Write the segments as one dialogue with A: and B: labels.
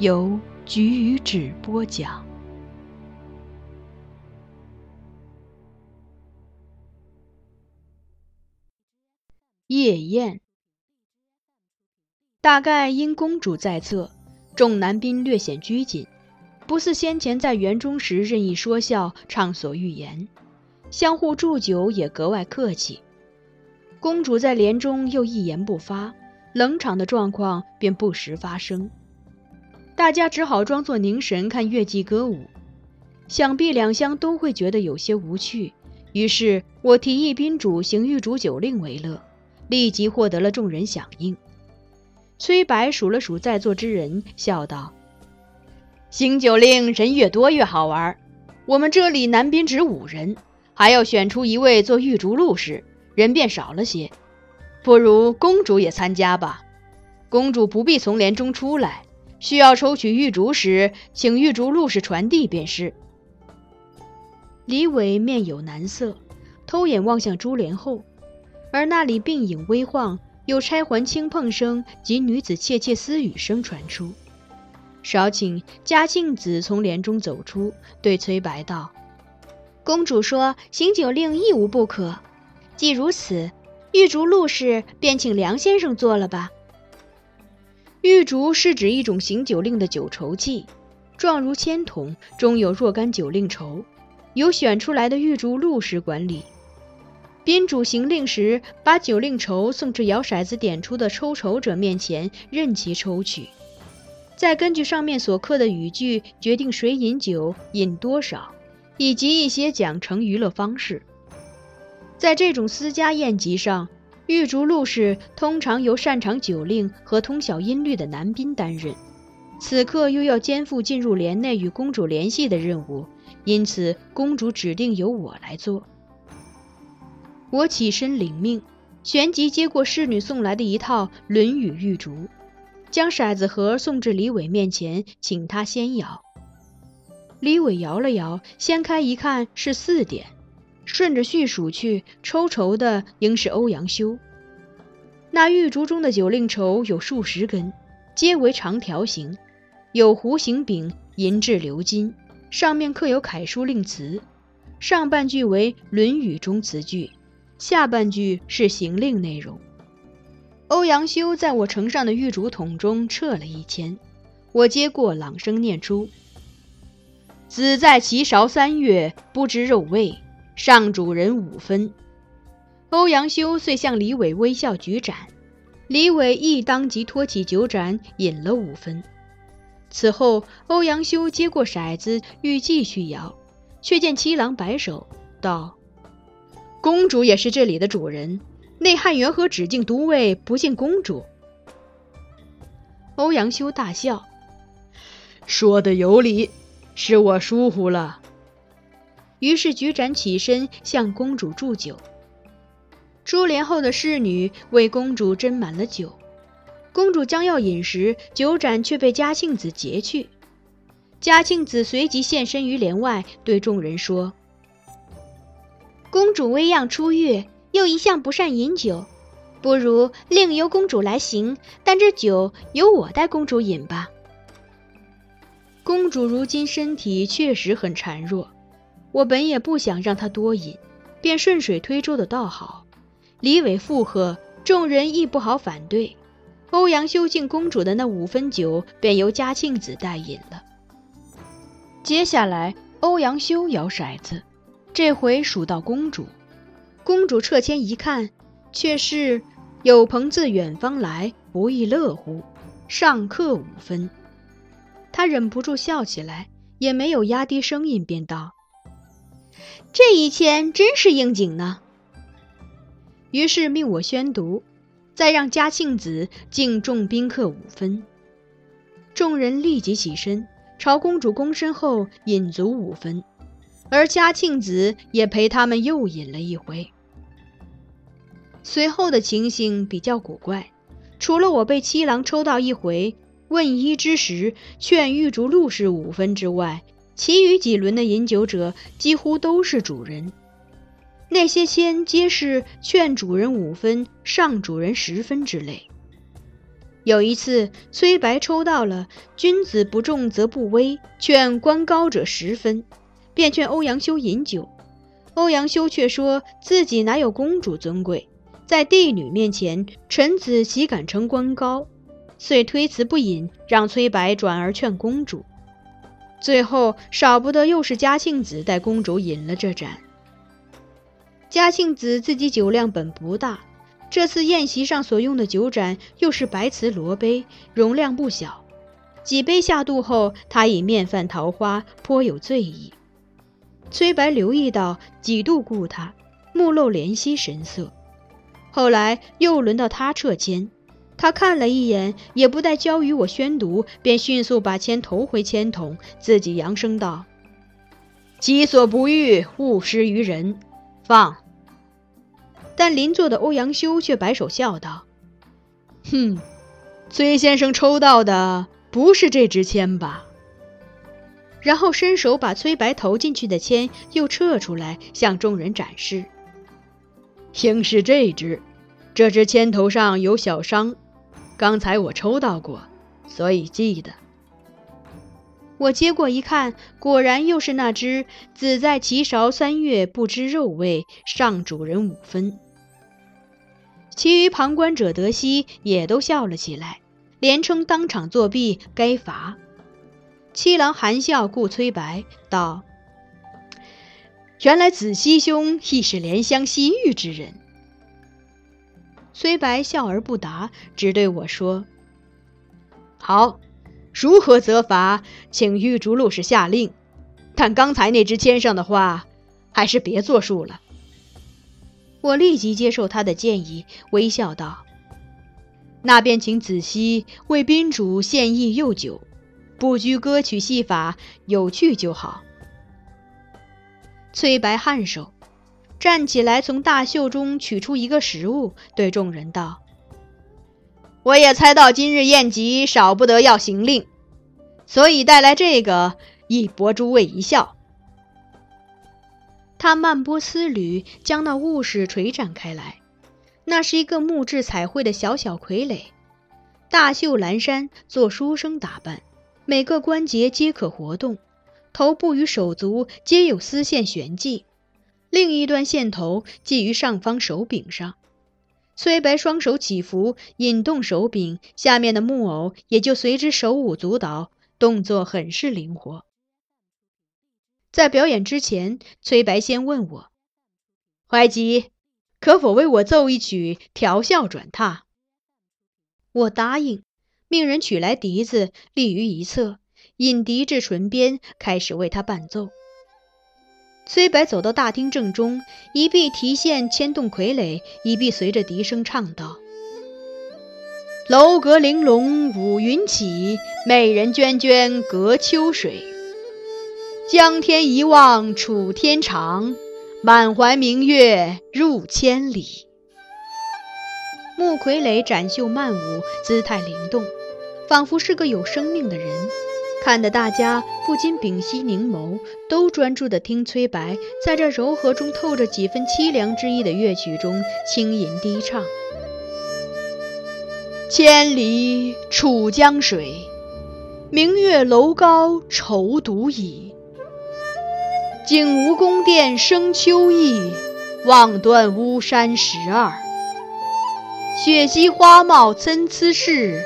A: 由菊与纸播讲。夜宴，大概因公主在侧，众男宾略显拘谨。不似先前在园中时任意说笑、畅所欲言，相互祝酒也格外客气。公主在帘中又一言不发，冷场的状况便不时发生。大家只好装作凝神看乐伎歌舞，想必两厢都会觉得有些无趣。于是我提议宾主行玉竹酒令为乐，立即获得了众人响应。崔白数了数在座之人，笑道。行酒令人越多越好玩，我们这里男宾只五人，还要选出一位做玉竹路氏，人便少了些。不如公主也参加吧，公主不必从帘中出来，需要抽取玉竹时，请玉竹陆氏传递便是。李伟面有难色，偷眼望向珠帘后，而那里鬓影微晃，有钗环轻碰声及女子窃窃私语声传出。少顷，嘉庆子从帘中走出，对崔白道：“公主说行酒令亦无不可。既如此，玉竹陆氏便请梁先生做了吧。”玉竹是指一种行酒令的酒筹器，状如铅筒，中有若干酒令筹，由选出来的玉竹路氏管理。宾主行令时，把酒令筹送至摇骰子点出的抽筹者面前，任其抽取。再根据上面所刻的语句决定谁饮酒、饮多少，以及一些奖惩娱乐方式。在这种私家宴集上，玉竹路氏通常由擅长酒令和通晓音律的男宾担任，此刻又要肩负进入帘内与公主联系的任务，因此公主指定由我来做。我起身领命，旋即接过侍女送来的一套《论语·玉竹》。将骰子盒送至李伟面前，请他先摇。李伟摇了摇，掀开一看是四点，顺着序数去，抽筹的应是欧阳修。那玉竹中的酒令筹有数十根，皆为长条形，有弧形柄，银质鎏金，上面刻有楷书令词，上半句为《论语》中词句，下半句是行令内容。欧阳修在我呈上的玉竹筒中撤了一签，我接过，朗声念出：“子在其韶三月，不知肉味，上主人五分。”欧阳修遂向李伟微笑举盏，李伟亦当即托起酒盏，饮了五分。此后，欧阳修接过骰子，欲继续摇，却见七郎摆手道：“公主也是这里的主人，内汉元和只敬都尉，不敬公主。”欧阳修大笑：“说的有理，是我疏忽了。”于是举盏起身向公主祝酒。珠帘后的侍女为公主斟满了酒。公主将要饮时，酒盏却被嘉庆子劫去。嘉庆子随即现身于帘外，对众人说：“公主微恙初愈，又一向不善饮酒，不如另由公主来行。但这酒由我代公主饮吧。”公主如今身体确实很孱弱，我本也不想让他多饮，便顺水推舟的道好。李伟附和，众人亦不好反对。欧阳修敬公主的那五分酒，便由嘉庆子代饮了。接下来，欧阳修摇骰子，这回数到公主。公主撤签一看，却是“有朋自远方来，不亦乐乎”，上客五分。他忍不住笑起来，也没有压低声音，便道：“这一签真是应景呢。”于是命我宣读。再让嘉庆子敬众宾客五分，众人立即起身，朝公主躬身后饮足五分，而嘉庆子也陪他们又饮了一回。随后的情形比较古怪，除了我被七郎抽到一回，问医之时劝玉竹陆氏五分之外，其余几轮的饮酒者几乎都是主人。那些签皆是劝主人五分，上主人十分之类。有一次，崔白抽到了“君子不重则不威”，劝官高者十分，便劝欧阳修饮酒。欧阳修却说自己哪有公主尊贵，在帝女面前，臣子岂敢称官高？遂推辞不饮，让崔白转而劝公主。最后，少不得又是嘉庆子带公主饮了这盏。嘉庆子自己酒量本不大，这次宴席上所用的酒盏又是白瓷罗杯，容量不小。几杯下肚后，他已面泛桃花，颇有醉意。崔白留意到，几度顾他，目露怜惜神色。后来又轮到他撤签，他看了一眼，也不待交与我宣读，便迅速把签投回签筒，自己扬声道：“己所不欲，勿施于人。”放。但邻座的欧阳修却摆手笑道：“哼，崔先生抽到的不是这支签吧？”然后伸手把崔白投进去的签又撤出来，向众人展示：“应是这支，这支签头上有小伤，刚才我抽到过，所以记得。”我接过一看，果然又是那只“子在其勺三月不知肉味，上主人五分”。其余旁观者得悉，也都笑了起来，连称当场作弊该罚。七郎含笑顾崔白道：“原来子熙兄亦是怜香惜玉之人。”崔白笑而不答，只对我说：“好。”如何责罚，请玉竹陆氏下令。但刚才那支签上的话，还是别作数了。我立即接受他的建议，微笑道：“那便请子熙为宾主献艺又酒，不拘歌曲戏法，有趣就好。”崔白颔首，站起来，从大袖中取出一个食物，对众人道。我也猜到今日宴集少不得要行令，所以带来这个，以博诸位一笑。他漫波丝缕，将那物事垂展开来。那是一个木质彩绘的小小傀儡，大袖蓝衫，做书生打扮，每个关节皆可活动，头部与手足皆有丝线悬系，另一端线头系于上方手柄上。崔白双手起伏，引动手柄，下面的木偶也就随之手舞足蹈，动作很是灵活。在表演之前，崔白先问我：“怀吉，可否为我奏一曲调笑转榻？”我答应，命人取来笛子，立于一侧，引笛至唇边，开始为他伴奏。崔白走到大厅正中，一臂提线牵动傀儡，一臂随着笛声唱道：“楼阁玲珑五云起，美人娟娟隔秋水。江天一望楚天长，满怀明月入千里。”木傀儡展袖曼舞，姿态灵动，仿佛是个有生命的人，看得大家不禁屏息凝眸，都专注地听崔白在这柔和中透着几分凄凉之意的乐曲中轻吟低唱：“千里楚江水，明月楼高愁独倚。景无宫殿生秋意，望断巫山十二。”雪溪花茂参差是，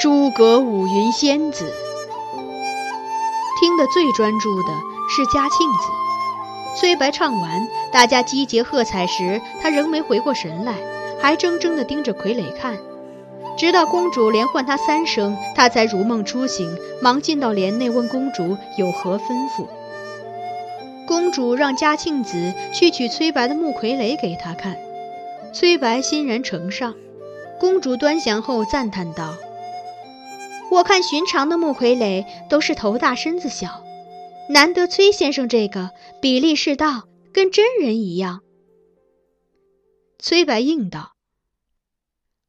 A: 诸葛五云仙子。听得最专注的是嘉庆子。崔白唱完，大家击节喝彩时，他仍没回过神来，还怔怔地盯着傀儡看。直到公主连唤他三声，他才如梦初醒，忙进到帘内问公主有何吩咐。公主让嘉庆子去取崔白的木傀儡给他看。崔白欣然呈上，公主端详后赞叹道：“我看寻常的木傀儡都是头大身子小，难得崔先生这个比例适当，跟真人一样。”崔白应道：“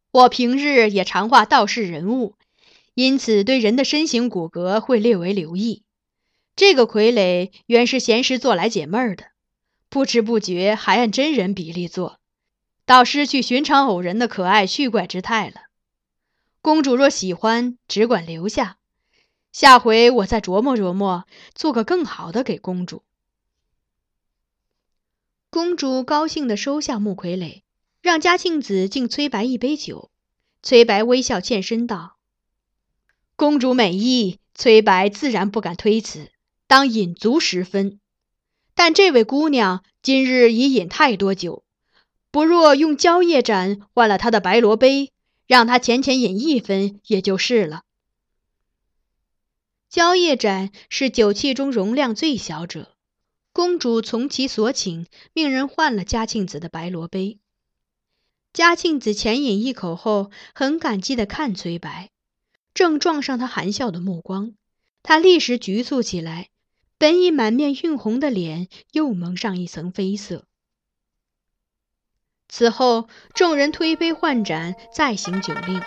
A: 我平日也常画道士人物，因此对人的身形骨骼会略为留意。这个傀儡原是闲时做来解闷儿的，不知不觉还按真人比例做。”倒失去寻常偶人的可爱趣怪之态了。公主若喜欢，只管留下，下回我再琢磨琢磨，做个更好的给公主。公主高兴地收下木傀儡，让嘉庆子敬崔白一杯酒。崔白微笑欠身道：“公主美意，崔白自然不敢推辞，当饮足十分。但这位姑娘今日已饮太多酒。”不若用蕉叶盏换了他的白罗杯，让他浅浅饮一分，也就是了。蕉叶盏是酒器中容量最小者，公主从其所请，命人换了嘉庆子的白罗杯。嘉庆子浅饮一口后，很感激地看崔白，正撞上他含笑的目光，他立时局促起来，本已满面晕红的脸又蒙上一层绯色。此后，众人推杯换盏，再行酒令。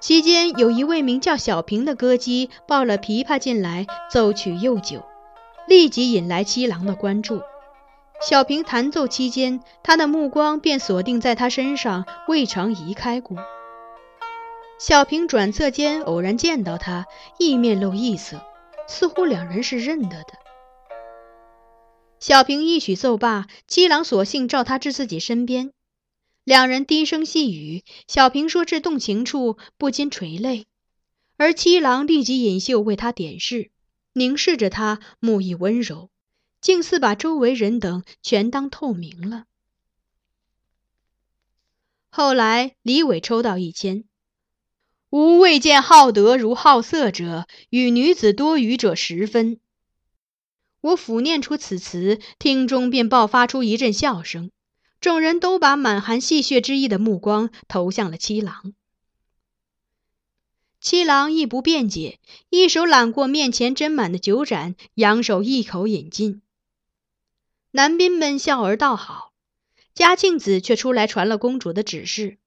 A: 期间，有一位名叫小平的歌姬抱了琵琶进来奏曲又酒，立即引来七郎的关注。小平弹奏期间，他的目光便锁定在他身上，未尝移开过。小平转侧间偶然见到他，亦面露异色，似乎两人是认得的。小平一曲奏罢，七郎索性召他至自己身边，两人低声细语。小平说至动情处，不禁垂泪，而七郎立即引袖为他点视，凝视着他，目意温柔，竟似把周围人等全当透明了。后来李伟抽到一签：“吾未见好德如好色者，与女子多语者十分。”我抚念出此词，厅中便爆发出一阵笑声，众人都把满含戏谑之意的目光投向了七郎。七郎亦不辩解，一手揽过面前斟满的酒盏，扬手一口饮尽。男宾们笑而道好，嘉庆子却出来传了公主的指示：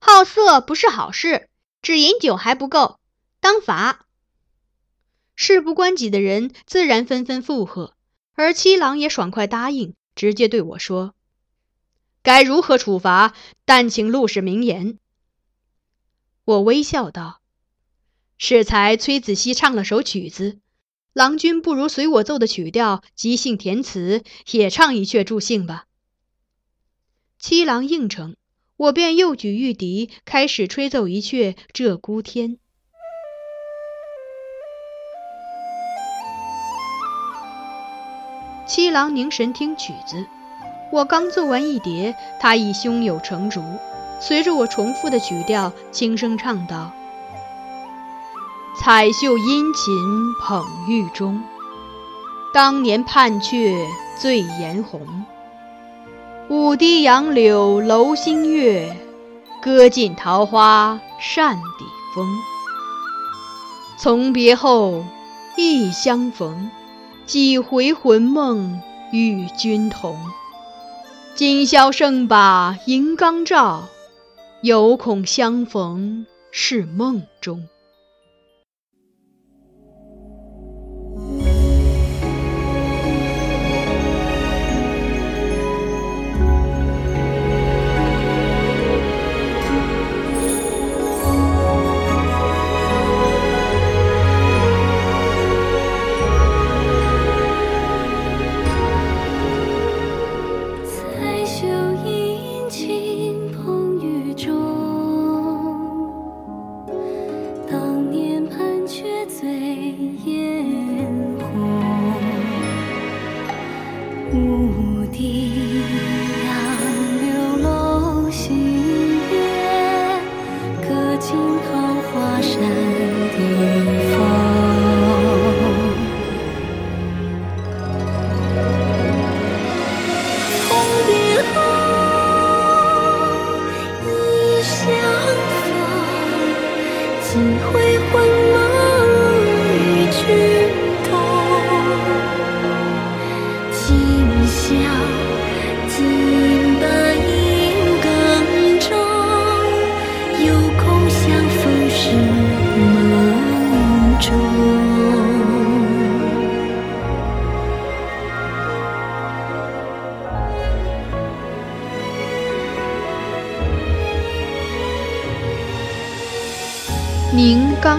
A: 好色不是好事，只饮酒还不够，当罚。事不关己的人自然纷纷附和，而七郎也爽快答应，直接对我说：“该如何处罚？但请陆氏明言。”我微笑道：“适才崔子熙唱了首曲子，郎君不如随我奏的曲调，即兴填词，也唱一阙助兴吧。”七郎应承，我便又举玉笛，开始吹奏一阙《鹧鸪天》。七郎凝神听曲子，我刚奏完一叠，他已胸有成竹，随着我重复的曲调，轻声唱道：“
B: 彩袖殷勤捧玉钟。当年盼却醉颜红，舞堤杨柳楼新月，歌尽桃花扇底风。从别后，忆相逢，几回魂梦与君同。今宵胜把银缸照，犹恐相逢是梦中。
C: 喜
B: 欢